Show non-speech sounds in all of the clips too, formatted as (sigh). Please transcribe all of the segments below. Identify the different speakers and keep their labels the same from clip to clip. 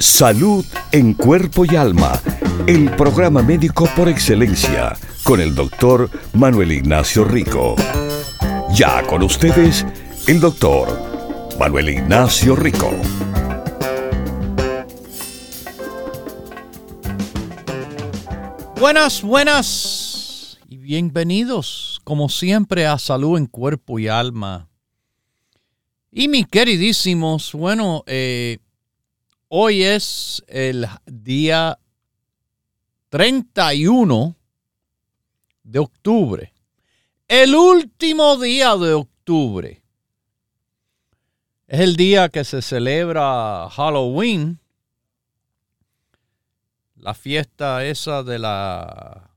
Speaker 1: Salud en cuerpo y alma. El programa médico por excelencia con el doctor Manuel Ignacio Rico. Ya con ustedes, el doctor Manuel Ignacio Rico.
Speaker 2: Buenas, buenas y bienvenidos, como siempre, a Salud en Cuerpo y Alma. Y mis queridísimos, bueno, eh, hoy es el día 31 de octubre. El último día de octubre. Es el día que se celebra Halloween. La fiesta esa de la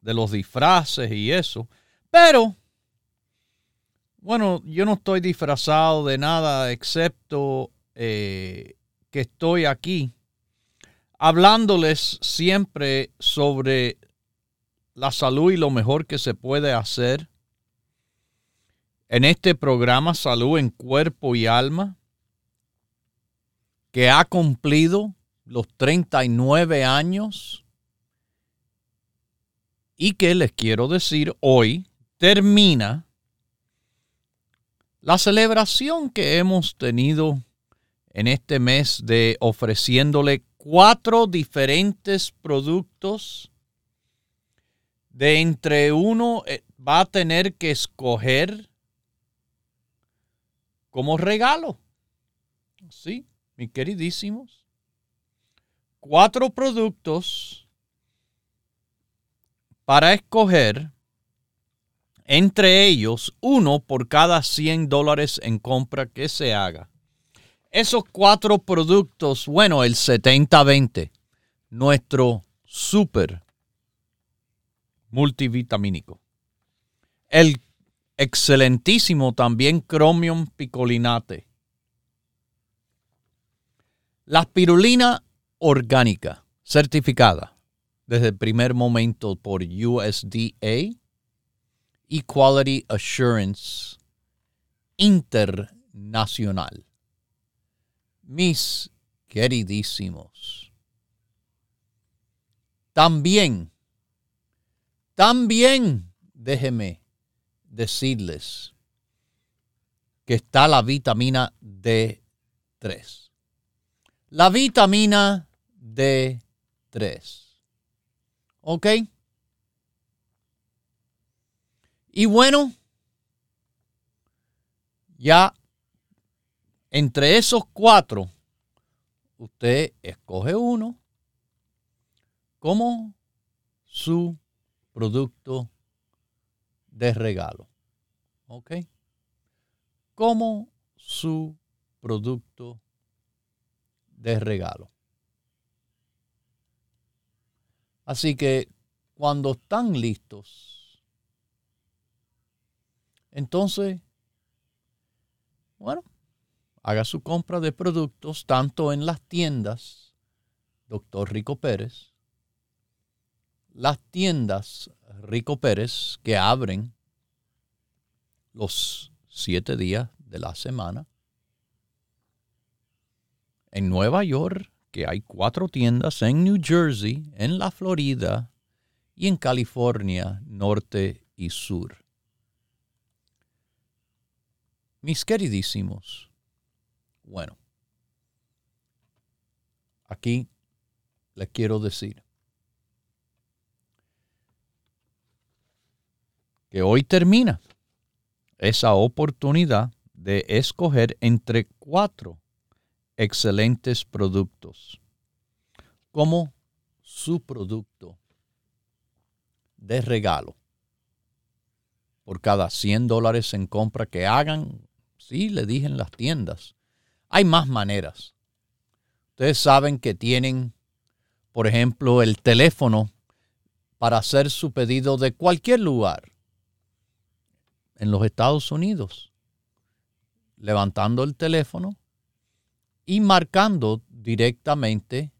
Speaker 2: de los disfraces y eso. Pero bueno, yo no estoy disfrazado de nada excepto eh, que estoy aquí hablándoles siempre sobre la salud y lo mejor que se puede hacer en este programa Salud en Cuerpo y Alma, que ha cumplido los 39 años y que les quiero decir hoy termina la celebración que hemos tenido en este mes de ofreciéndole cuatro diferentes productos de entre uno eh, va a tener que escoger como regalo. Sí, mis queridísimos. Cuatro productos para escoger, entre ellos uno por cada 100 dólares en compra que se haga. Esos cuatro productos, bueno, el 70-20, nuestro super multivitamínico. El excelentísimo también Chromium picolinate. La spirulina orgánica, certificada desde el primer momento por USDA y Quality Assurance Internacional. Mis queridísimos. También también déjeme decirles que está la vitamina D3. La vitamina D3. ¿Ok? Y bueno, ya entre esos cuatro, usted escoge uno como su producto de regalo. ¿Ok? Como su producto de regalo. Así que cuando están listos, entonces, bueno, haga su compra de productos tanto en las tiendas, doctor Rico Pérez, las tiendas Rico Pérez que abren los siete días de la semana. En Nueva York, que hay cuatro tiendas, en New Jersey, en la Florida y en California, norte y sur. Mis queridísimos, bueno, aquí les quiero decir, que hoy termina esa oportunidad de escoger entre cuatro excelentes productos como su producto de regalo. Por cada 100 dólares en compra que hagan, sí, le dije en las tiendas. Hay más maneras. Ustedes saben que tienen, por ejemplo, el teléfono para hacer su pedido de cualquier lugar en los Estados Unidos, levantando el teléfono y marcando directamente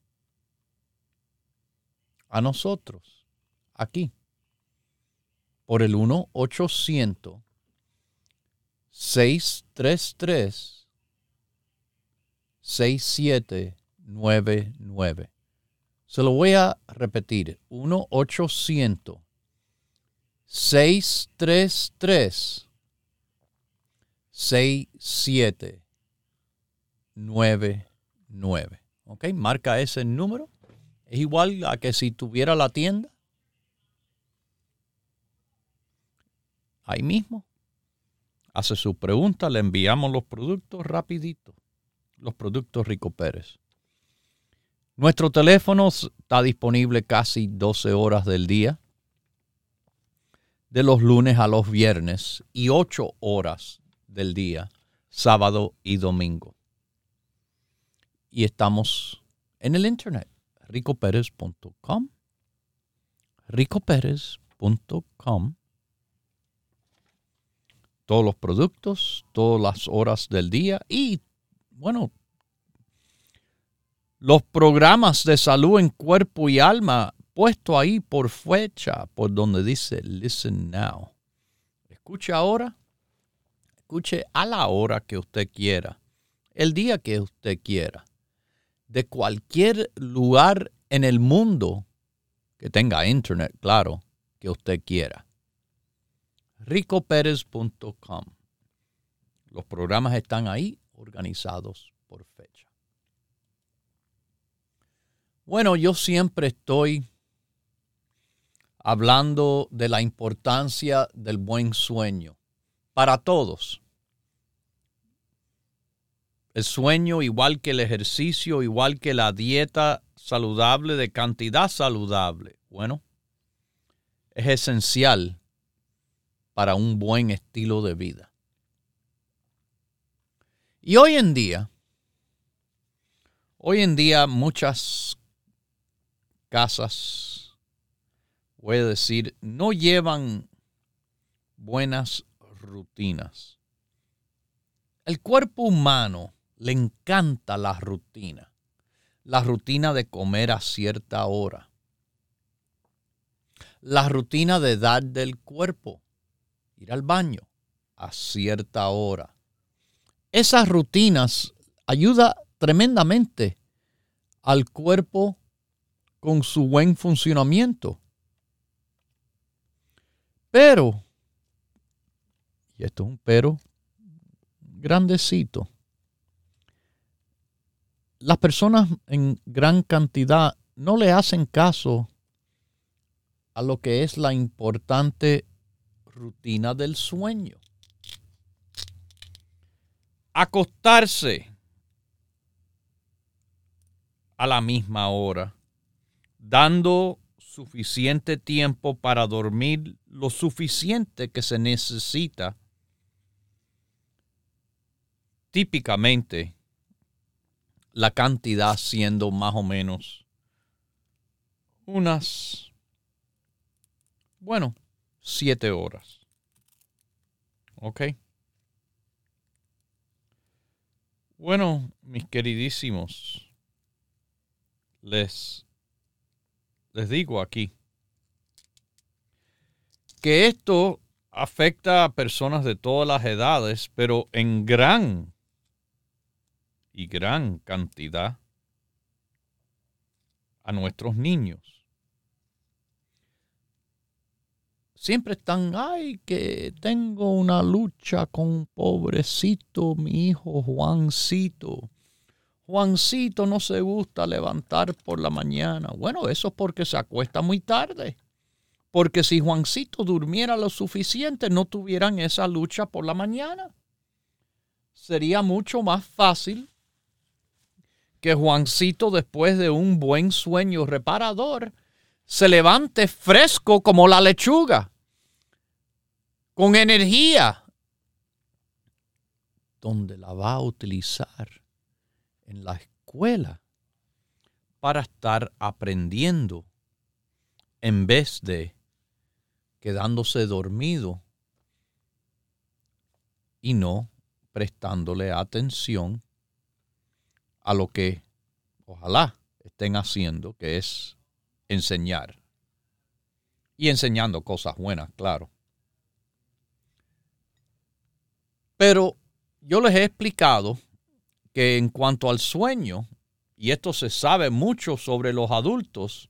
Speaker 2: a nosotros aquí por el 1 800 633 6799. Se lo voy a repetir. 1 800 633 6799. ¿Ok? Marca ese número. Es igual a que si tuviera la tienda. Ahí mismo. Hace su pregunta, le enviamos los productos rapidito. Los productos Rico Pérez. Nuestro teléfono está disponible casi 12 horas del día, de los lunes a los viernes y 8 horas del día, sábado y domingo. Y estamos en el internet, ricoperez.com, ricoperez.com. Todos los productos, todas las horas del día y, bueno, los programas de salud en cuerpo y alma puesto ahí por fecha, por donde dice listen now. Escuche ahora, escuche a la hora que usted quiera, el día que usted quiera, de cualquier lugar en el mundo que tenga internet, claro, que usted quiera. ricoperez.com. Los programas están ahí organizados por fecha. Bueno, yo siempre estoy hablando de la importancia del buen sueño para todos. El sueño, igual que el ejercicio, igual que la dieta saludable de cantidad saludable, bueno, es esencial para un buen estilo de vida. Y hoy en día, hoy en día muchas casas, voy a decir, no llevan buenas rutinas. El cuerpo humano le encanta la rutina, la rutina de comer a cierta hora, la rutina de dar del cuerpo, ir al baño a cierta hora. Esas rutinas ayudan tremendamente al cuerpo con su buen funcionamiento. Pero, y esto es un pero grandecito, las personas en gran cantidad no le hacen caso a lo que es la importante rutina del sueño. Acostarse a la misma hora dando suficiente tiempo para dormir lo suficiente que se necesita. Típicamente, la cantidad siendo más o menos unas, bueno, siete horas. ¿Ok? Bueno, mis queridísimos, les les digo aquí que esto afecta a personas de todas las edades, pero en gran y gran cantidad a nuestros niños. Siempre están, ay, que tengo una lucha con pobrecito mi hijo Juancito Juancito no se gusta levantar por la mañana. Bueno, eso es porque se acuesta muy tarde. Porque si Juancito durmiera lo suficiente, no tuvieran esa lucha por la mañana. Sería mucho más fácil que Juancito, después de un buen sueño reparador, se levante fresco como la lechuga, con energía, donde la va a utilizar en la escuela para estar aprendiendo en vez de quedándose dormido y no prestándole atención a lo que ojalá estén haciendo, que es enseñar. Y enseñando cosas buenas, claro. Pero yo les he explicado que en cuanto al sueño, y esto se sabe mucho sobre los adultos,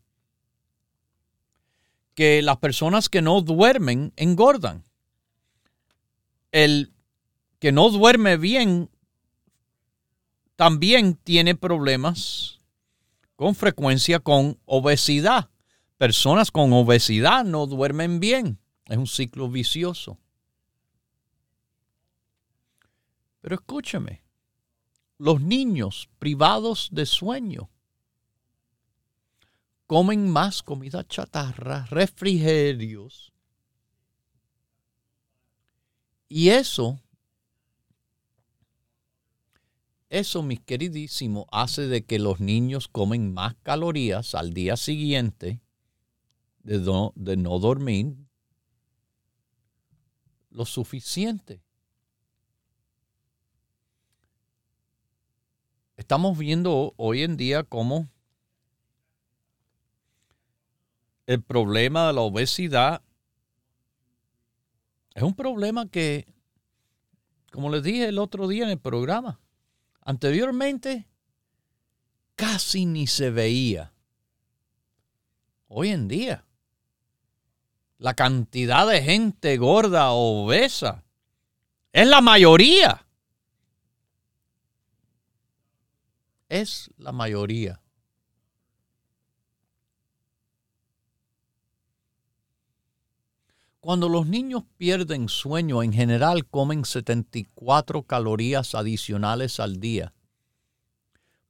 Speaker 2: que las personas que no duermen engordan. El que no duerme bien también tiene problemas con frecuencia con obesidad. Personas con obesidad no duermen bien. Es un ciclo vicioso. Pero escúchame, los niños privados de sueño comen más comida chatarra, refrigerios. Y eso, eso, mis queridísimos, hace de que los niños comen más calorías al día siguiente de no, de no dormir lo suficiente. Estamos viendo hoy en día cómo el problema de la obesidad es un problema que, como les dije el otro día en el programa, anteriormente casi ni se veía. Hoy en día, la cantidad de gente gorda o obesa es la mayoría. Es la mayoría. Cuando los niños pierden sueño, en general comen 74 calorías adicionales al día,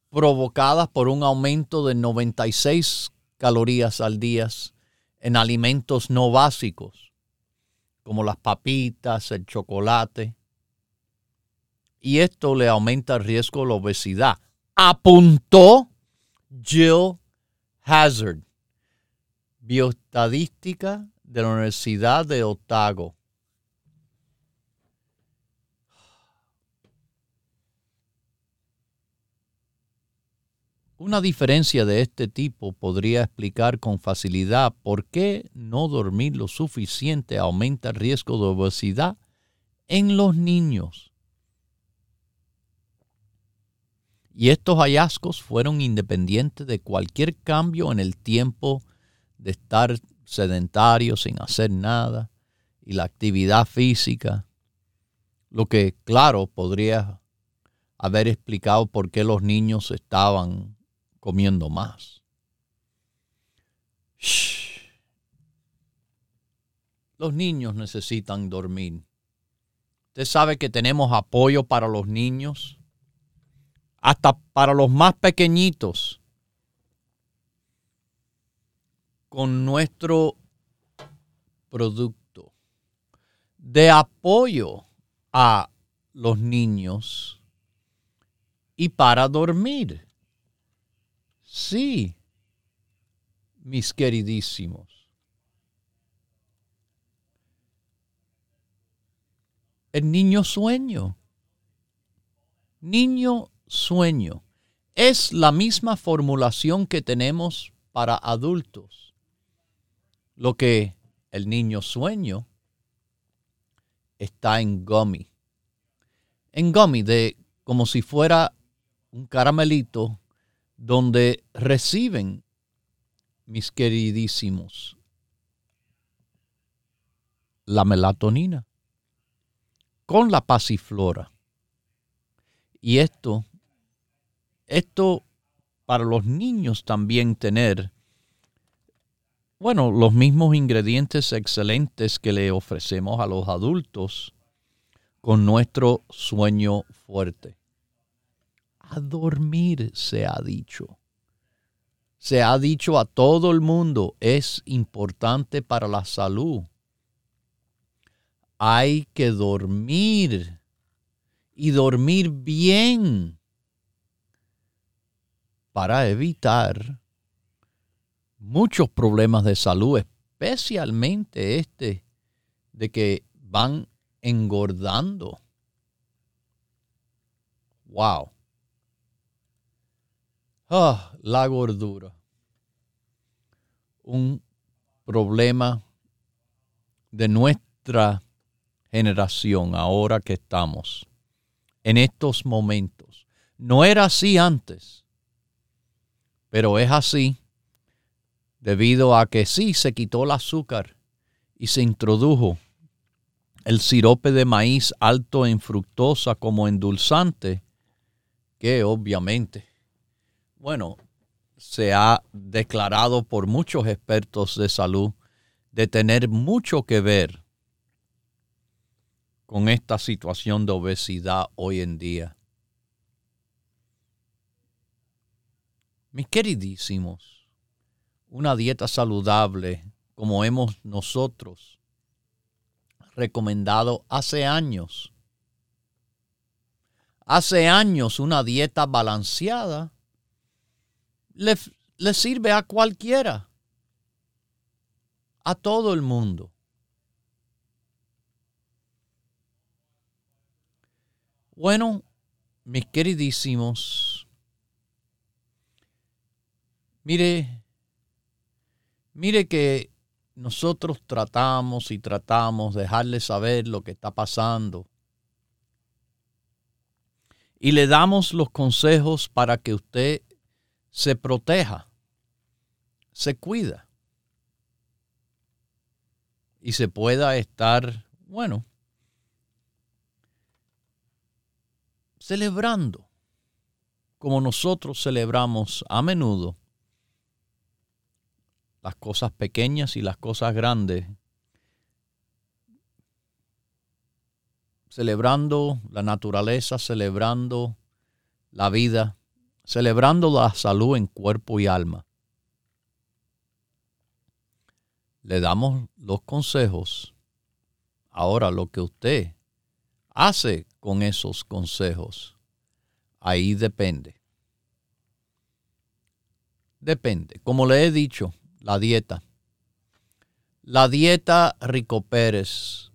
Speaker 2: provocadas por un aumento de 96 calorías al día en alimentos no básicos, como las papitas, el chocolate. Y esto le aumenta el riesgo de la obesidad. Apuntó Jill Hazard, bioestadística de la Universidad de Otago. Una diferencia de este tipo podría explicar con facilidad por qué no dormir lo suficiente aumenta el riesgo de obesidad en los niños. Y estos hallazgos fueron independientes de cualquier cambio en el tiempo de estar sedentario, sin hacer nada, y la actividad física, lo que claro podría haber explicado por qué los niños estaban comiendo más. Los niños necesitan dormir. Usted sabe que tenemos apoyo para los niños, hasta para los más pequeñitos con nuestro producto de apoyo a los niños y para dormir. Sí, mis queridísimos. El niño sueño. Niño sueño. Es la misma formulación que tenemos para adultos lo que el niño sueño está en gummy. En gummy, de como si fuera un caramelito donde reciben, mis queridísimos, la melatonina con la pasiflora. Y esto, esto para los niños también tener bueno, los mismos ingredientes excelentes que le ofrecemos a los adultos con nuestro sueño fuerte. A dormir se ha dicho. Se ha dicho a todo el mundo, es importante para la salud. Hay que dormir y dormir bien para evitar muchos problemas de salud, especialmente este de que van engordando. Wow. Ah, la gordura. Un problema de nuestra generación ahora que estamos en estos momentos. No era así antes, pero es así debido a que sí se quitó el azúcar y se introdujo el sirope de maíz alto en fructosa como endulzante, que obviamente, bueno, se ha declarado por muchos expertos de salud de tener mucho que ver con esta situación de obesidad hoy en día. Mis queridísimos, una dieta saludable como hemos nosotros recomendado hace años. Hace años una dieta balanceada le, sirve a cualquiera, a todo el mundo. Bueno, mis queridísimos, mire, mire que nosotros tratamos y tratamos de dejarle saber lo que está pasando. Y le damos los consejos para que usted se proteja, se cuida y se pueda estar, bueno, celebrando como nosotros celebramos a menudo las cosas pequeñas y las cosas grandes, celebrando la naturaleza, celebrando la vida, celebrando la salud en cuerpo y alma. Le damos los consejos. Ahora lo que usted hace con esos consejos, ahí depende. Depende. Como le he dicho, la dieta. La dieta Rico Pérez,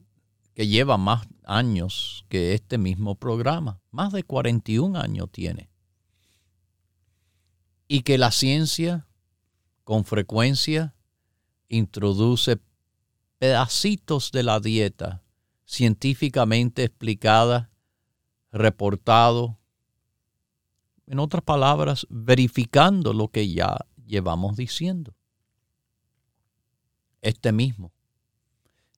Speaker 2: que lleva más años que este mismo programa, más de 41 años tiene. Y que la ciencia con frecuencia introduce pedacitos de la dieta científicamente explicada, reportado, en otras palabras, verificando lo que ya llevamos diciendo. Este mismo,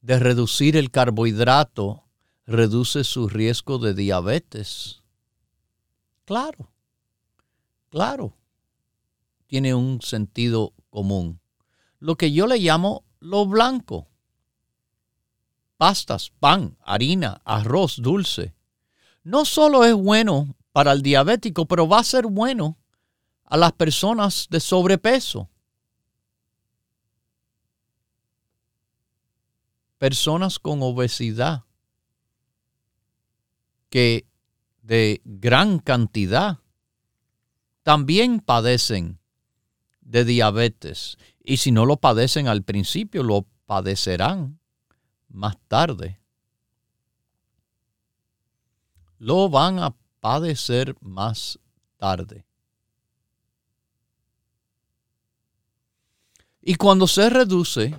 Speaker 2: de reducir el carbohidrato, reduce su riesgo de diabetes. Claro, claro, tiene un sentido común. Lo que yo le llamo lo blanco pastas, pan, harina, arroz dulce. No solo es bueno para el diabético, pero va a ser bueno a las personas de sobrepeso. Personas con obesidad que de gran cantidad también padecen de diabetes. Y si no lo padecen al principio, lo padecerán más tarde, lo van a padecer más tarde. Y cuando se reduce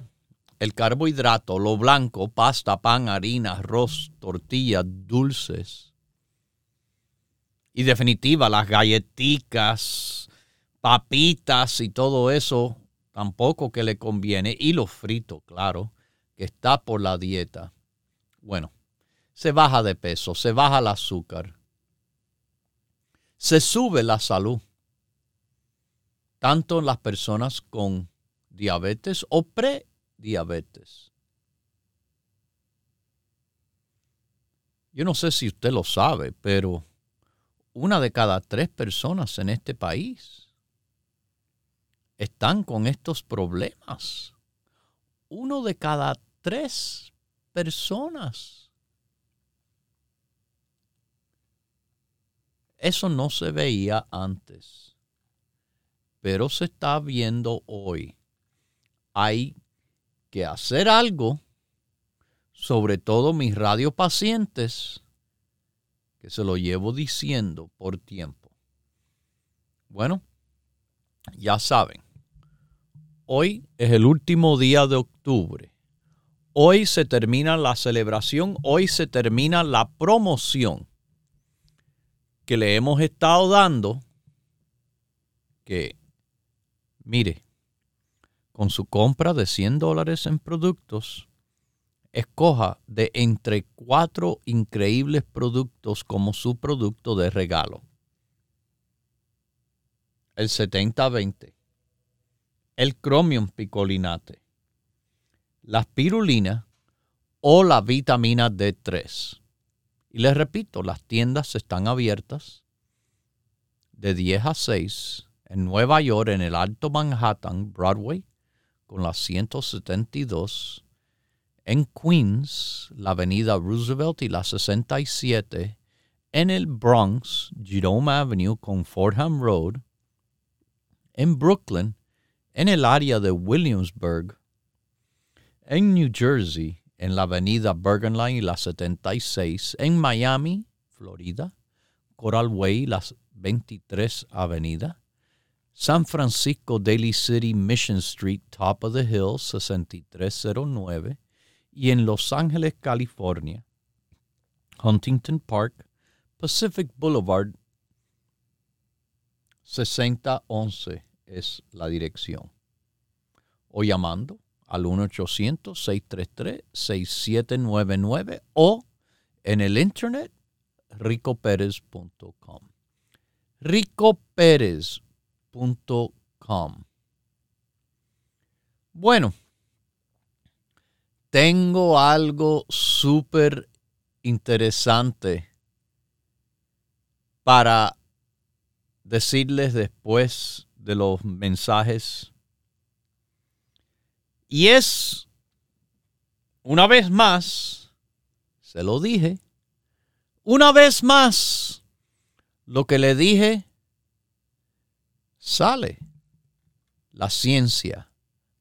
Speaker 2: el carbohidrato, lo blanco, pasta, pan, harina, arroz, tortillas, dulces, y definitiva las galletitas, papitas y todo eso, tampoco que le conviene, y los fritos, claro, está por la dieta, bueno, se baja de peso, se baja el azúcar, se sube la salud, tanto en las personas con diabetes o prediabetes. Yo no sé si usted lo sabe, pero una de cada tres personas en este país están con estos problemas. Uno de cada tres personas. Eso no se veía antes, pero se está viendo hoy. hay que hacer algo, sobre todo mis radiopacientes, que se lo llevo diciendo por tiempo. Bueno, ya saben, hoy es el último día de octubre. Hoy se termina la celebración, hoy se termina la promoción que le hemos estado dando, que, mire, con su compra de 100 dólares en productos, escoja de entre cuatro increíbles productos como su producto de regalo. El 70-20, el Chromium Picolinate, la spirulina o la vitamina D3. Y les repito, las tiendas están abiertas de 10 a 6 en Nueva York, en el Alto Manhattan, Broadway, con la 172 en Queens, la avenida Roosevelt y la 67, en el Bronx, Jerome Avenue con Fordham Road, en Brooklyn, en el área de Williamsburg, en New Jersey, en la avenida Bergen Line y la 76, en Miami, Florida, Coral Way, la 23 Avenida, San Francisco, Daly City, Mission Street, Top of the Hill, 6309, y en Los Ángeles, California, Huntington Park, Pacific Boulevard, 6011 es la dirección. O llamando al 1-800-633-6799 o en el internet ricoperez.com. ricoperez.com. Bueno, tengo algo súper interesante para decirles después de los mensajes. Y es, una vez más, se lo dije, una vez más, lo que le dije, sale la ciencia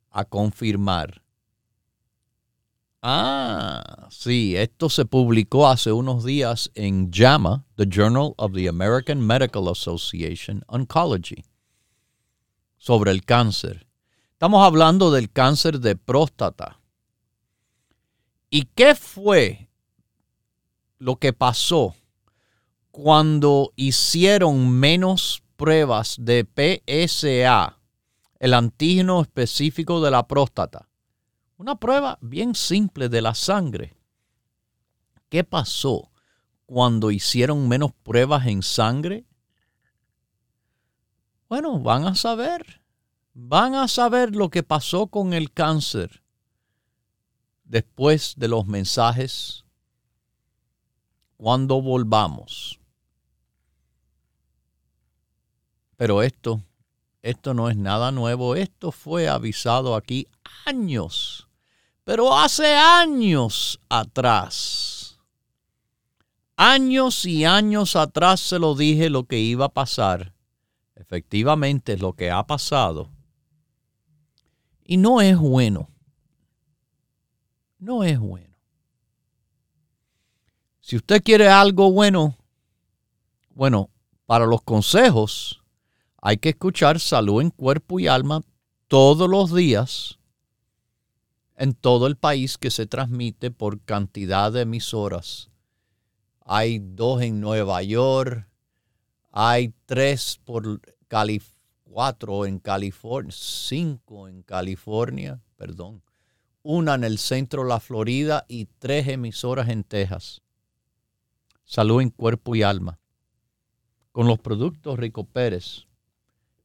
Speaker 2: a confirmar Ah, sí, esto se publicó hace unos días en JAMA, The Journal of the American Medical Association Oncology, sobre el cáncer. Estamos hablando del cáncer de próstata. ¿Y qué fue lo que pasó cuando hicieron menos pruebas de PSA, el antígeno específico de la próstata? Una prueba bien simple de la sangre. ¿Qué pasó cuando hicieron menos pruebas en sangre? Bueno, van a saber. Van a saber lo que pasó con el cáncer después de los mensajes cuando volvamos. Pero esto, esto no es nada nuevo. Esto fue avisado aquí años pero hace años atrás, años y años atrás se lo dije lo que iba a pasar. Efectivamente es lo que ha pasado. Y no es bueno. No es bueno. Si usted quiere algo bueno, bueno, para los consejos hay que escuchar salud en cuerpo y alma todos los días en todo el país que se transmite por cantidad de emisoras. Hay dos en Nueva York, hay tres por California, cuatro en California, cinco en California, perdón, una en el centro de la Florida y tres emisoras en Texas. Salud en cuerpo y alma. Con los productos Rico Pérez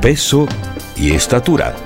Speaker 3: peso y estatura.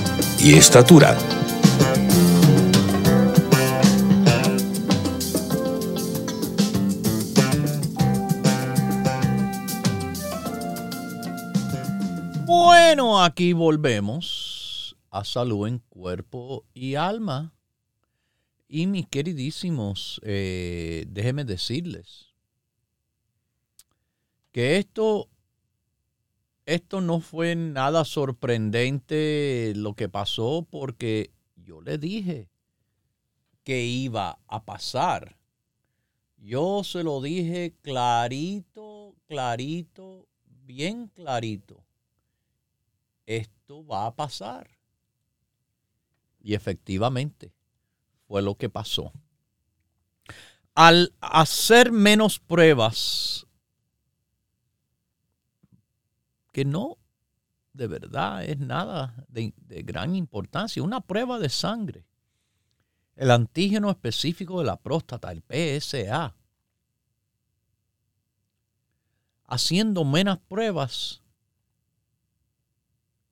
Speaker 1: y estatura.
Speaker 2: Bueno, aquí volvemos a salud en cuerpo y alma. Y mis queridísimos, eh, déjenme decirles que esto, esto no fue nada sorprendente lo que pasó porque yo le dije que iba a pasar. Yo se lo dije clarito, clarito, bien clarito esto va a pasar. Y efectivamente fue lo que pasó. Al hacer menos pruebas, que no de verdad es nada de, gran importancia, una prueba de sangre, el antígeno específico de la próstata, el PSA, haciendo menos pruebas,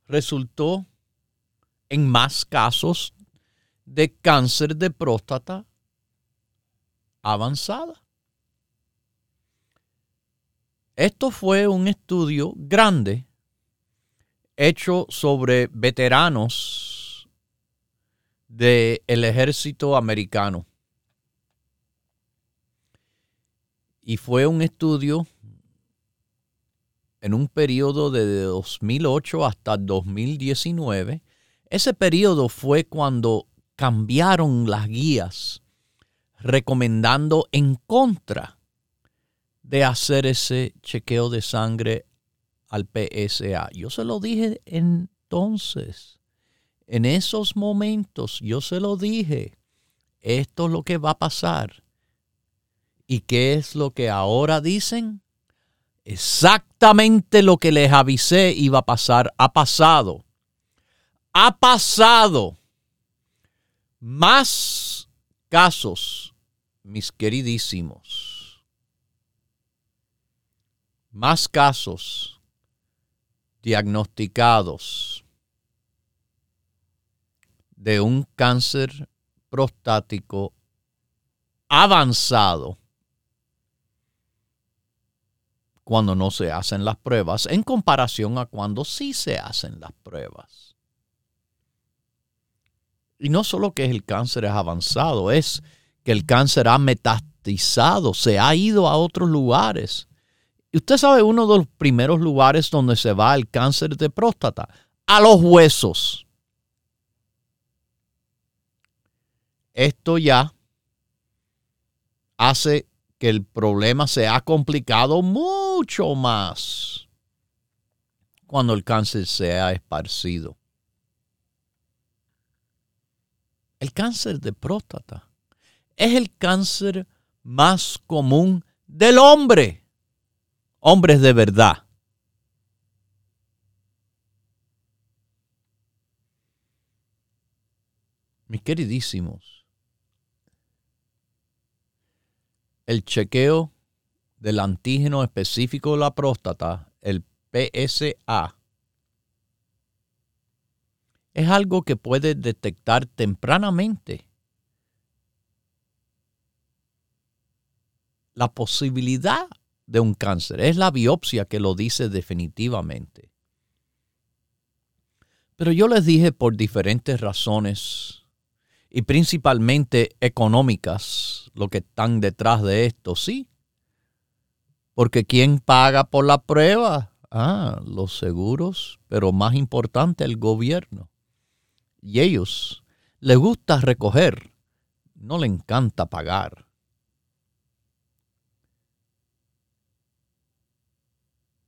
Speaker 2: resultó en más casos de cáncer de próstata avanzada. Esto fue un estudio grande hecho sobre veteranos del ejército americano. Y fue un estudio en un periodo de 2008 hasta 2019. Ese periodo fue cuando cambiaron las guías recomendando en contra de hacer ese chequeo de sangre al PSA. Yo se lo dije entonces, en esos momentos, yo se lo dije, esto es lo que va a pasar. ¿Y qué es lo que ahora dicen? Exactamente lo que les avisé iba a pasar, ha pasado. Ha pasado. Más casos, mis queridísimos. Más casos diagnosticados de un cáncer prostático avanzado cuando no se hacen las pruebas en comparación a cuando sí se hacen las pruebas. Y no solo que el cáncer es avanzado, es que el cáncer ha metastizado, se ha ido a otros lugares. Y usted sabe uno de los primeros lugares donde se va el cáncer de próstata, a los huesos. Esto ya hace que el problema se ha complicado mucho más cuando el cáncer se ha esparcido. El cáncer de próstata es el cáncer más común del hombre. Hombres de verdad. Mis queridísimos, el chequeo del antígeno específico de la próstata, el PSA, es algo que puede detectar tempranamente la posibilidad de un cáncer. Es la biopsia que lo dice definitivamente. Pero yo les dije por diferentes razones y principalmente económicas, lo que están detrás de esto, sí. Porque ¿quién paga por la prueba? Ah, los seguros, pero más importante el gobierno. Y ellos les gusta recoger, no le encanta pagar.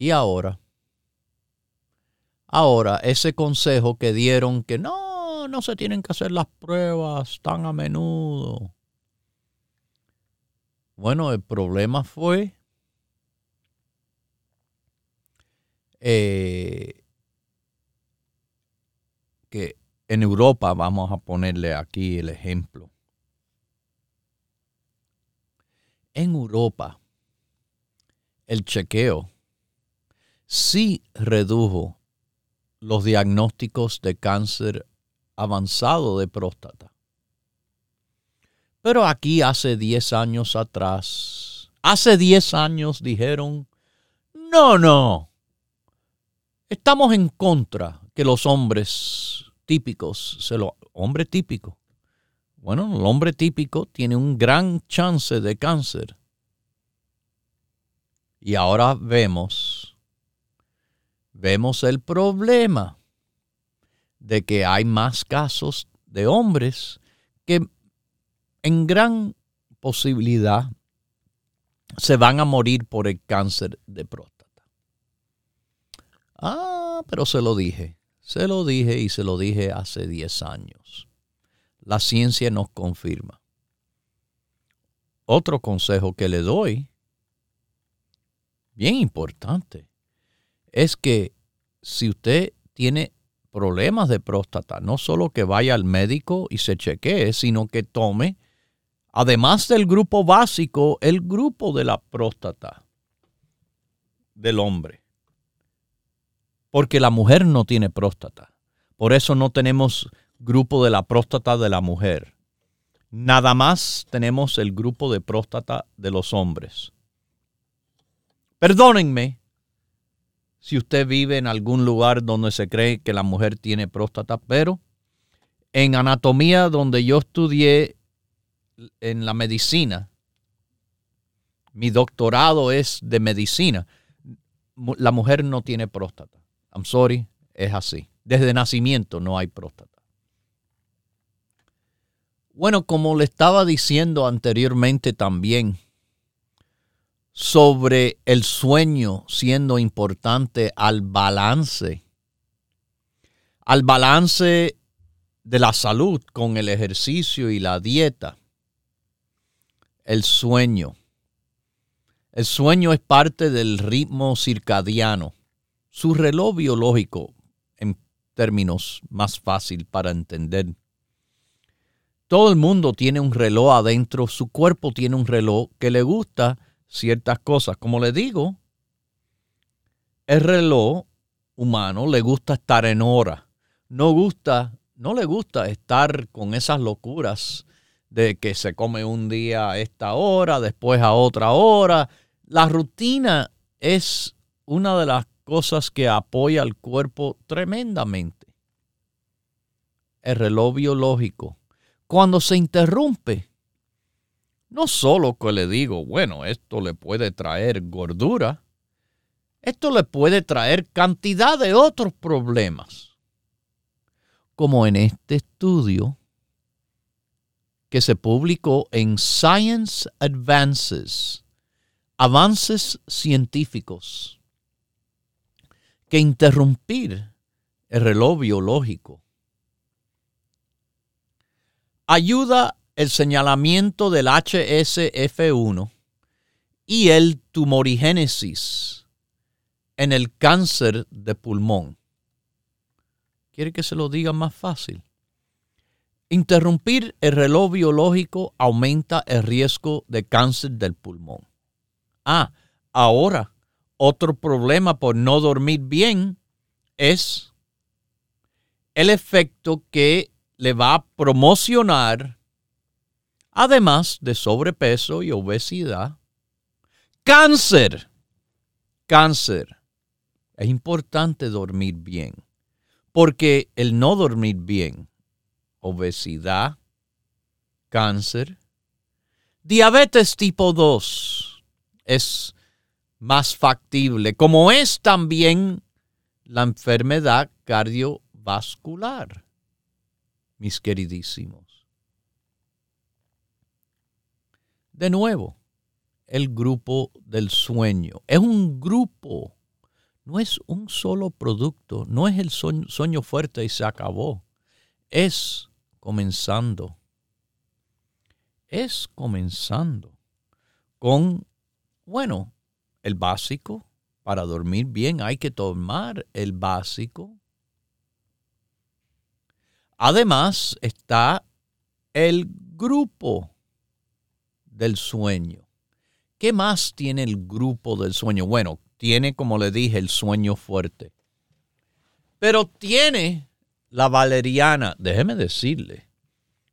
Speaker 2: Y ahora, ahora ese consejo que dieron que no, no, se tienen que hacer las pruebas tan a menudo. Bueno, el problema fue eh, que en Europa, vamos a ponerle aquí el ejemplo. En Europa, el chequeo sí redujo los diagnósticos de cáncer avanzado de próstata. Pero aquí hace 10 años atrás, hace 10 años dijeron, no, no, estamos en contra que los hombres típicos, se lo, hombre típico, bueno, el hombre típico tiene un gran chance de cáncer. Y ahora vemos, vemos el problema de que hay más casos de hombres que en gran posibilidad se van a morir por el cáncer de próstata. Ah, pero se lo dije, se lo dije y se lo dije hace 10 años. La ciencia nos confirma. Otro consejo que le doy, bien importante, es que si usted tiene problemas de próstata, no solo que vaya al médico y se chequee, sino que tome, además del grupo básico, el grupo de la próstata del hombre. Porque la mujer no tiene próstata. Por eso no tenemos grupo de la próstata de la mujer. Nada más tenemos el grupo de próstata de los hombres. Perdónenme, si usted vive en algún lugar donde se cree que la mujer tiene próstata, pero en anatomía donde yo estudié en la medicina, mi doctorado es de medicina, la mujer no tiene próstata. I'm sorry, es así. Desde nacimiento no hay próstata. Bueno, como le estaba diciendo anteriormente también, sobre el sueño siendo importante al balance, al balance de la salud con el ejercicio y la dieta. El sueño. El sueño es parte del ritmo circadiano, su reloj biológico, en términos más fácil para entender. Todo el mundo tiene un reloj adentro, su cuerpo tiene un reloj que le gusta ciertas cosas. Como le digo, el reloj humano le gusta estar en hora. No gusta, no le gusta estar con esas locuras de que se come un día a esta hora, después a otra hora. La rutina es una de las cosas que apoya al cuerpo tremendamente. El reloj biológico. Cuando se interrumpe, no solo que le digo, bueno, esto le puede traer gordura, esto le puede traer cantidad de otros problemas. Como en este estudio que se publicó en Science Advances, avances científicos, que interrumpir el reloj biológico ayuda el señalamiento del HSF1 y el tumorigénesis en el cáncer de pulmón. ¿Quiere que se lo diga más fácil? Interrumpir el reloj biológico aumenta el riesgo de cáncer del pulmón. Ah, ahora, otro problema por no dormir bien es el efecto que le va a promocionar además de sobrepeso y obesidad. Cáncer. Cáncer. Es importante dormir bien, porque el no dormir bien, obesidad, cáncer, diabetes tipo 2 es más factible, como es también la enfermedad cardiovascular, mis queridísimos. De nuevo, el grupo del sueño. Es un grupo, no es un solo producto, no es el sueño, fuerte y se acabó. Es comenzando. Es comenzando con, bueno, el básico. Para dormir bien hay que tomar el básico. Además está el grupo del sueño. ¿Qué más tiene el grupo del sueño? Bueno, tiene, como le dije, el sueño fuerte. Pero tiene la valeriana. Déjeme decirle,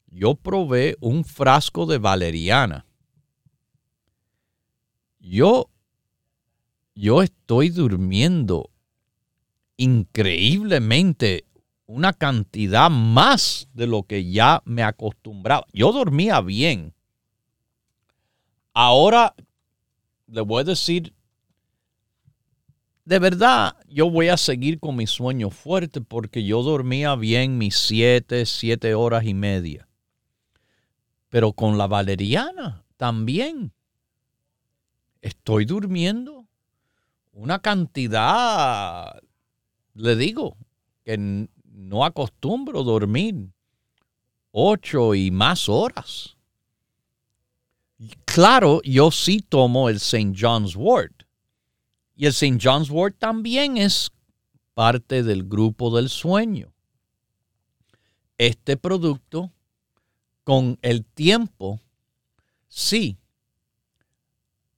Speaker 2: yo probé un frasco de valeriana. Yo, yo estoy durmiendo increíblemente una cantidad más de lo que ya me acostumbraba. Yo dormía bien. Ahora le voy a decir, de verdad, yo voy a seguir con mi sueño fuerte porque yo dormía bien mis siete, siete horas y media. Pero con la valeriana también estoy durmiendo una cantidad, le digo, que no acostumbro dormir ocho y más horas. Claro, yo sí tomo el St. John's Wort. Y el St. John's Wort también es parte del grupo del sueño. Este producto, con el tiempo, sí,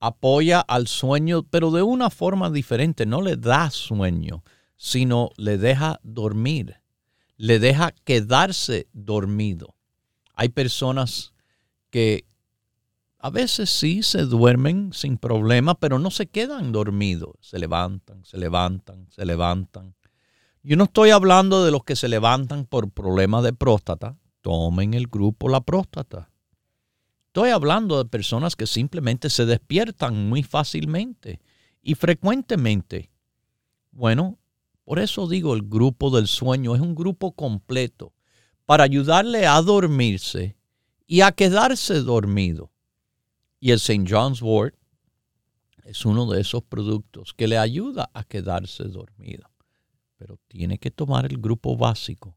Speaker 2: apoya al sueño, pero de una forma diferente. No le da sueño, sino le deja dormir, le deja quedarse dormido. Hay personas que a veces sí se duermen sin problema, pero no se quedan dormidos. Se levantan, se levantan, se levantan. Yo no estoy hablando de los que se levantan por problemas de próstata. Tomen el grupo la próstata. Estoy hablando de personas que simplemente se despiertan muy fácilmente y frecuentemente. Bueno, por eso digo el grupo del sueño es un grupo completo para ayudarle a dormirse y a quedarse dormido. Y el St. John's Wort es uno de esos productos que le ayuda a quedarse dormido. Pero tiene que tomar el grupo básico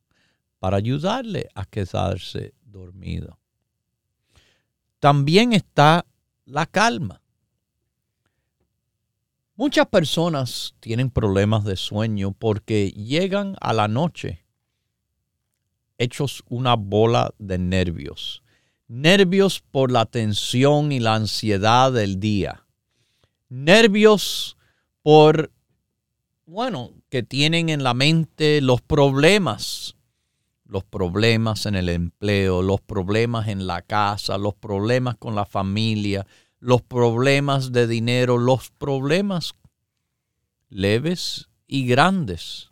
Speaker 2: para ayudarle a quedarse dormido. También está la calma. Muchas personas tienen problemas de sueño porque llegan a la noche hechos una bola de nervios nervios por la tensión y la ansiedad del día, nervios por, bueno, que tienen en la mente los problemas, los problemas en el empleo, los problemas en la casa, los problemas con la familia, los problemas de dinero, los problemas leves y grandes.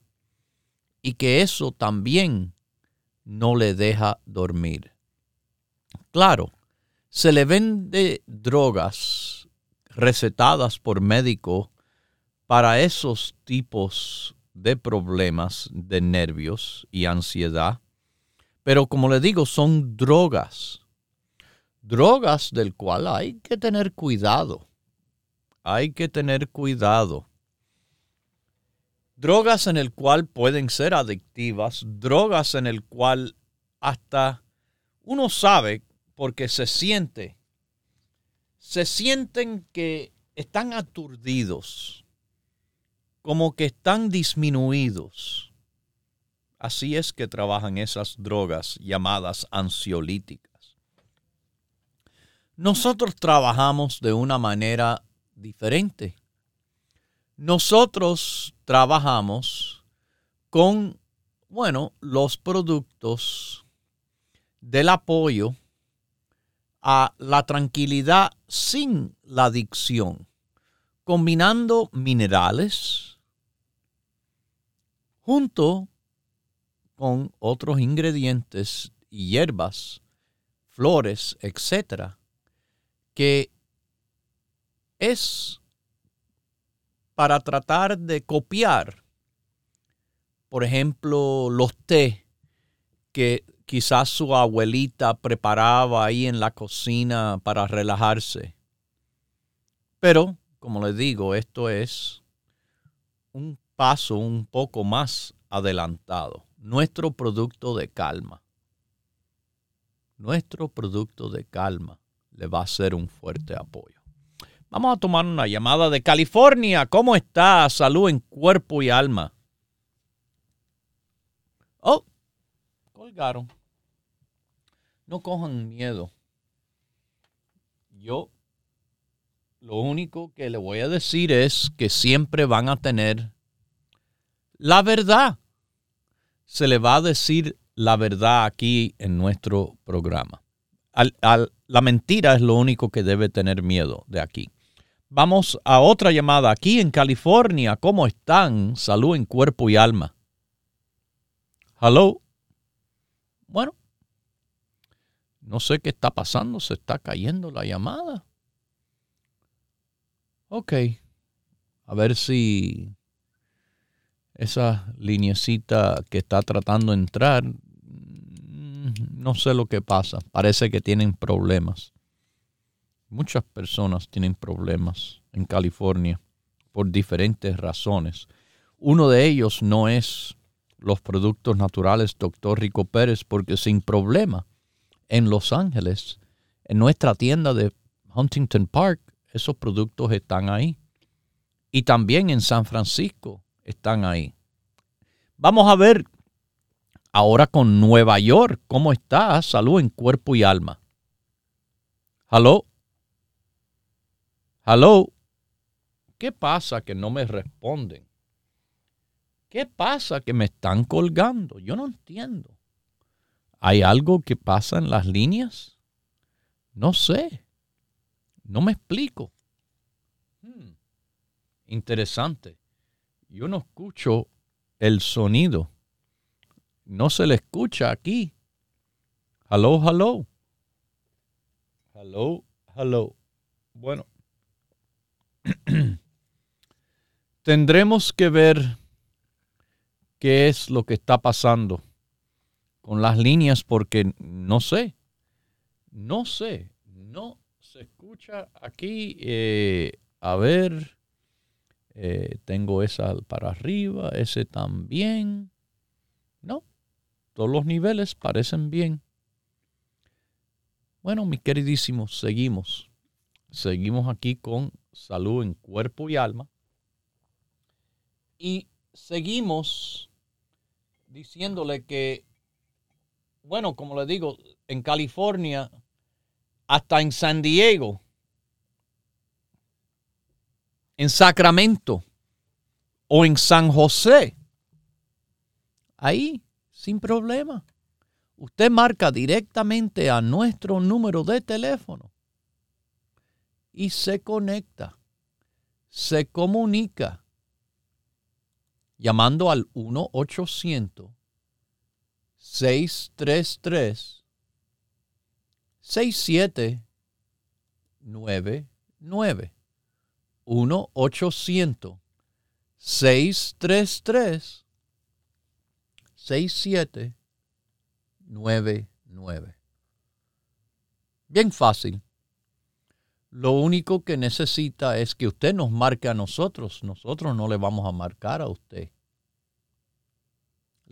Speaker 2: Y que eso también no le deja dormir. Claro, se le vende drogas recetadas por médico para esos tipos de problemas de nervios y ansiedad. Pero como le digo, son drogas. Drogas del cual hay que tener cuidado. Hay que tener cuidado. Drogas en el cual pueden ser adictivas, drogas en el cual hasta uno sabe porque se siente, se sienten que están aturdidos, como que están disminuidos. Así es que trabajan esas drogas llamadas ansiolíticas. Nosotros trabajamos de una manera diferente. Nosotros trabajamos con, bueno, los productos del apoyo a la tranquilidad sin la adicción, combinando minerales junto con otros ingredientes y hierbas, flores, etcétera, que es para tratar de copiar, por ejemplo, los té que quizás su abuelita preparaba ahí en la cocina para relajarse. Pero, como les digo, esto es un paso un poco más adelantado. Nuestro producto de calma. Nuestro producto de calma le va a ser un fuerte apoyo. Vamos a tomar una llamada de California. ¿Cómo está? Salud en cuerpo y alma. Oh, colgaron. No cojan miedo. Yo lo único que le voy a decir es que siempre van a tener la verdad. Se le va a decir la verdad aquí en nuestro programa. la mentira es lo único que debe tener miedo de aquí. Vamos a otra llamada aquí en California. ¿Cómo están? Salud en cuerpo y alma. Hello. Bueno, no sé qué está pasando. Se está cayendo la llamada. Ok. A ver si esa linecita que está tratando de entrar, mm, no sé lo que pasa. Parece que tienen problemas. Muchas personas tienen problemas en California por diferentes razones. Uno de ellos no es los productos naturales Dr. Rico Pérez, porque sin problema en Los Ángeles, en nuestra tienda de Huntington Park, esos productos están ahí. Y también en San Francisco están ahí. Vamos a ver ahora con Nueva York cómo está salud en cuerpo y alma. Hello. Hello. ¿Qué pasa que no me responden? ¿Qué pasa que me están colgando? Yo no entiendo. ¿Hay algo que pasa en las líneas? No sé. No me explico. Hmm. Interesante. Yo no escucho el sonido. No se le escucha aquí. Hello, hello. Hello, hello. Bueno. (clears throat) Tendremos que ver qué es lo que está pasando con las líneas porque no sé. No sé. No se escucha aquí. Eh, a ver, eh, tengo esa para arriba, ese también. No, todos los niveles parecen bien. Bueno, mis queridísimos, seguimos. Seguimos aquí con salud en cuerpo y alma. Y seguimos diciéndole que, bueno, como le digo, en California hasta en San Diego, en Sacramento o en San José. Ahí, sin problema. Usted marca directamente a nuestro número de teléfono y se conecta, se comunica llamando al 1-800-633 6799 1-800-633 6799. Bien fácil. Lo único que necesita es que usted nos marque a nosotros. Nosotros no le vamos a marcar a usted.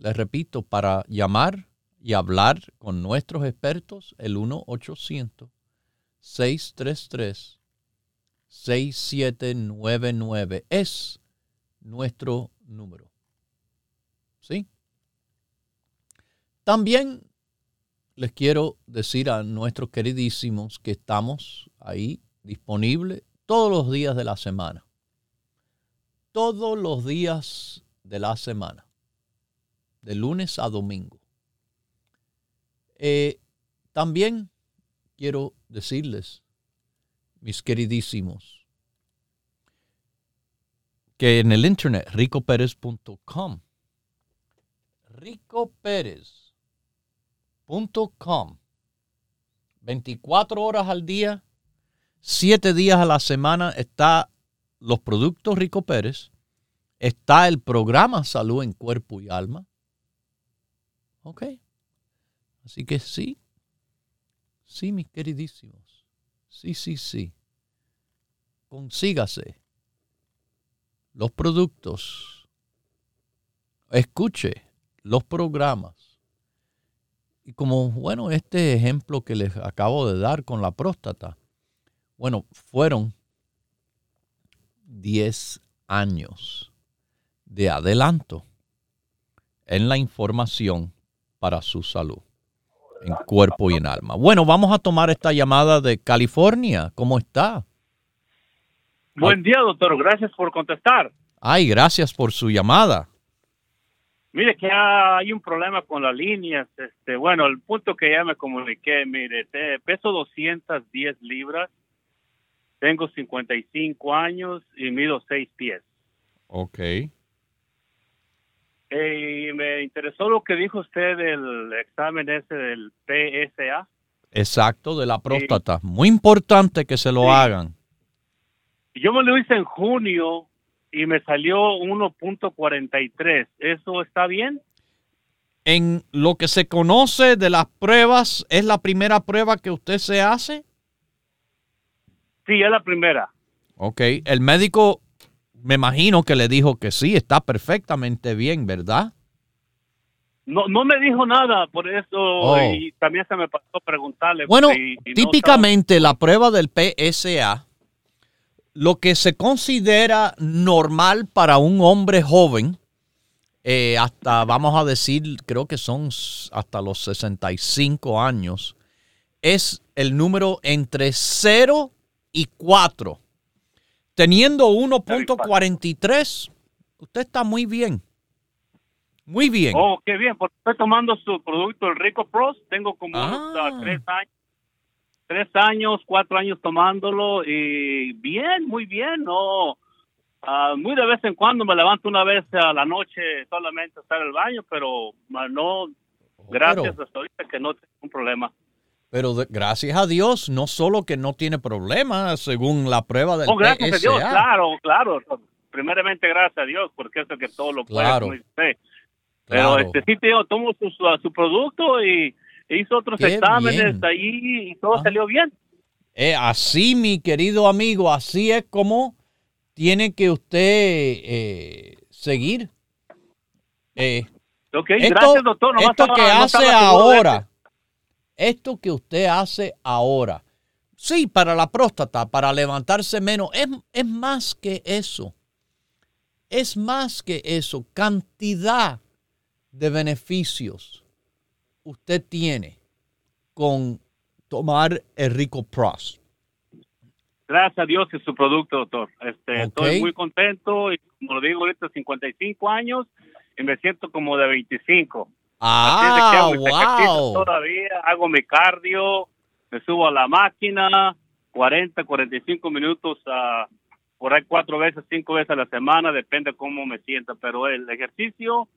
Speaker 2: Le repito, para llamar y hablar con nuestros expertos, el 1-800-633-6799 es nuestro número. ¿Sí? También les quiero decir a nuestros queridísimos que estamos ahí disponibles todos los días de la semana. Todos los días de la semana. De lunes a domingo. Eh, también quiero decirles, mis queridísimos, que en el internet, ricopérez.com, ricopérez.com, 24 horas al día, 7 días a la semana está los productos Rico Pérez, está el programa Salud en Cuerpo y Alma. ¿Ok? Así que sí, sí, mis queridísimos, sí, sí, sí. Consígase los productos, escuche los programas. Y como, bueno, este ejemplo que les acabo de dar con la próstata, bueno, fueron 10 años de adelanto en la información para su salud, en cuerpo y en alma. Bueno, vamos a tomar esta llamada de California. ¿Cómo está?
Speaker 4: Buen día, doctor. Gracias por contestar.
Speaker 2: Ay, gracias por su llamada.
Speaker 4: Mire que hay un problema con las líneas. Este, bueno, el punto que ya me comuniqué, mire, peso 210 libras, tengo 55 años y mido 6 pies.
Speaker 2: Ok.
Speaker 4: Eh, y me interesó lo que dijo usted del examen ese del PSA.
Speaker 2: Exacto, de la próstata. Muy importante que se lo
Speaker 4: Sí.
Speaker 2: hagan.
Speaker 4: Yo me lo hice en junio y me salió 1.43. ¿Eso está bien?
Speaker 2: En lo que se conoce de las pruebas, ¿es la primera prueba que usted se hace?
Speaker 4: Sí, es la primera.
Speaker 2: Ok. El médico, me imagino que le dijo que sí, está perfectamente bien, ¿verdad?
Speaker 4: No, no me dijo nada, por eso
Speaker 2: Oh.
Speaker 4: y también se me pasó preguntarle.
Speaker 2: Bueno,
Speaker 4: y- y no
Speaker 2: típicamente la prueba del PSA, lo que se considera normal para un hombre joven, eh, hasta, vamos a decir, creo que son hasta los 65 años, es el número entre 0 y 4. Teniendo 1.43, usted está muy bien. Muy bien.
Speaker 4: Oh, qué bien, porque estoy tomando su producto, el Rico Pros. Tengo como unos,
Speaker 2: Ah.
Speaker 4: ah, tres años, tres años, cuatro años tomándolo y bien, muy bien. No, ah, muy de vez en cuando me levanto una vez a la noche solamente a estar en el baño, pero ah, no, gracias
Speaker 2: Pero-
Speaker 4: hasta ahorita que no tengo un problema.
Speaker 2: Pero de- gracias a Dios, no solo que no tiene problemas, según la prueba del
Speaker 4: Oh, gracias a Dios, claro, claro. Primeramente, gracias a Dios, porque es el que todo lo puede.
Speaker 2: Claro.
Speaker 4: Pero
Speaker 2: Claro.
Speaker 4: este sí, tío, tomo su, su, su producto y hizo otros
Speaker 2: Qué
Speaker 4: exámenes
Speaker 2: bien.
Speaker 4: ahí y todo
Speaker 2: Ah.
Speaker 4: salió bien.
Speaker 2: Eh, así, mi querido amigo, así es como tiene que usted eh, seguir. Eh,
Speaker 4: Ok,
Speaker 2: esto
Speaker 4: gracias, doctor. Nomás
Speaker 2: esto que
Speaker 4: no
Speaker 2: hace ahora, esto que usted hace ahora, sí, para la próstata, para levantarse menos, es, es más que eso. Es más que eso. Cantidad de beneficios usted tiene con tomar el Rico Pros.
Speaker 4: Gracias a Dios y su producto, doctor. Este. Estoy muy contento y como lo digo ahorita, 55 años y me siento como de 25. Así es de que
Speaker 2: Ah,
Speaker 4: hago ejercicios
Speaker 2: wow.
Speaker 4: Todavía hago mi cardio, me subo a la máquina, 40, 45 minutos, ah, por ahí cuatro veces, cinco veces a la semana, depende cómo me sienta. Pero el ejercicio,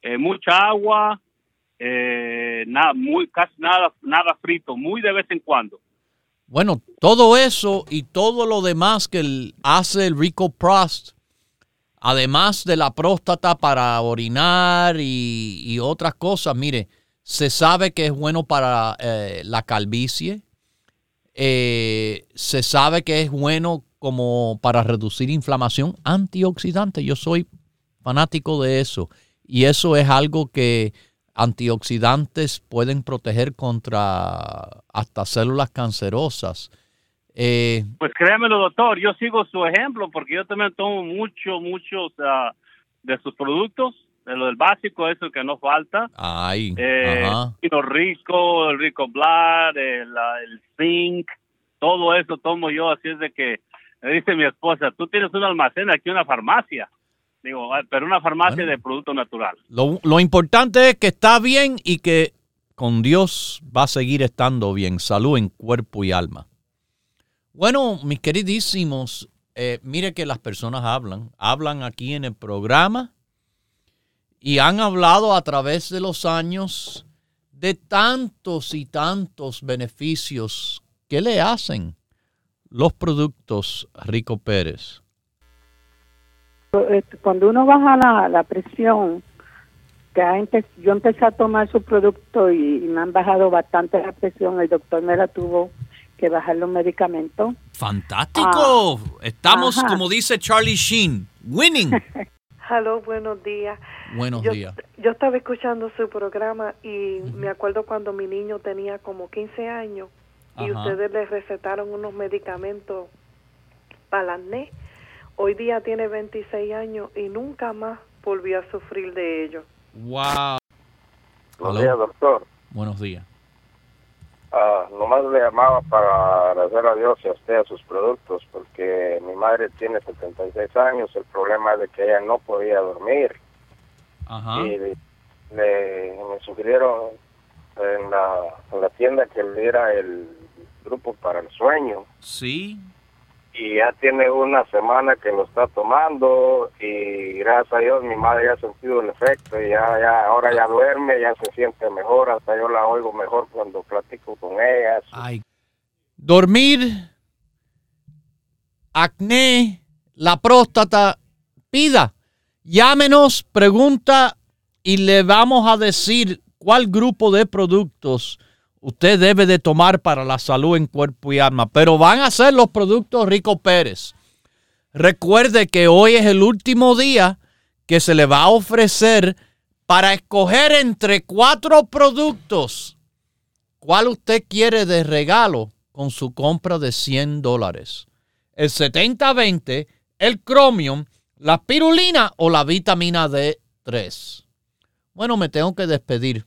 Speaker 4: eh, mucha agua, eh, nada, muy, casi nada, nada frito, muy de vez en cuando.
Speaker 2: Bueno, todo eso y todo lo demás que hace el Rico Prost, además de la próstata para orinar y, otras cosas, mire, se sabe que es bueno para eh, la calvicie, eh, se sabe que es bueno como para reducir inflamación, antioxidante. Yo soy fanático de eso y eso es algo que antioxidantes pueden proteger contra hasta células cancerosas. Eh,
Speaker 4: Pues créamelo, doctor, yo sigo su ejemplo porque yo también tomo mucho, muchos ah, de sus productos, de lo del básico, eso que no falta.
Speaker 2: ay,
Speaker 4: Eh. Vino rico, el rico blood, el, el zinc, todo eso tomo yo, así es de que me dice mi esposa, tú tienes un almacén aquí, una farmacia. Digo, "Ah, pero una farmacia
Speaker 2: Bueno.
Speaker 4: de producto natural.
Speaker 2: Lo, lo importante es que está bien y que con Dios va a seguir estando bien. Salud en cuerpo y alma. Bueno, mis queridísimos, eh, mire que las personas hablan. Hablan aquí en el programa y han hablado a través de los años de tantos y tantos beneficios que le hacen los productos Rico Pérez.
Speaker 5: Este, Cuando uno baja la, la presión, que yo empecé a tomar su producto y, y me han bajado bastante la presión, el doctor me la tuvo que bajar los medicamentos.
Speaker 2: Fantástico. Estamos,
Speaker 5: Ajá.
Speaker 2: como dice Charlie Sheen, winning. (laughs)
Speaker 6: Aló, buenos días.
Speaker 2: Buenos
Speaker 6: yo,
Speaker 2: días.
Speaker 6: Yo estaba escuchando su programa y me acuerdo cuando mi niño tenía como 15 años y
Speaker 2: Ajá.
Speaker 6: ustedes le recetaron unos medicamentos para el acné. Hoy día tiene 26 años y nunca más volvió a sufrir de ello.
Speaker 2: Wow.
Speaker 7: Buenos días, doctor.
Speaker 2: Buenos días.
Speaker 7: Ah, nomás le llamaba para agradecer a Dios y a usted a sus productos, porque mi madre tiene 76 años. El problema es de que ella no podía dormir.
Speaker 2: Ajá.
Speaker 7: Y le, me sugirieron en la, en la tienda que le diera el grupo para el sueño.
Speaker 2: Sí.
Speaker 7: Y ya tiene una semana que lo está tomando y gracias a Dios mi madre ya ha sentido el efecto y ya, ya ahora ya duerme, ya se siente mejor, hasta yo la oigo mejor cuando platico con ella.
Speaker 2: Ay. Dormir, acné, la próstata, pida. Llámenos, pregunta y le vamos a decir cuál grupo de productos usted debe de tomar para la salud en cuerpo y alma. Pero van a ser los productos Rico Pérez. Recuerde que hoy es el último día que se le va a ofrecer para escoger entre cuatro productos cuál usted quiere de regalo con su compra de 100 dólares. El 70-20, el Chromium, la pirulina o la vitamina D3. Bueno, me tengo que despedir,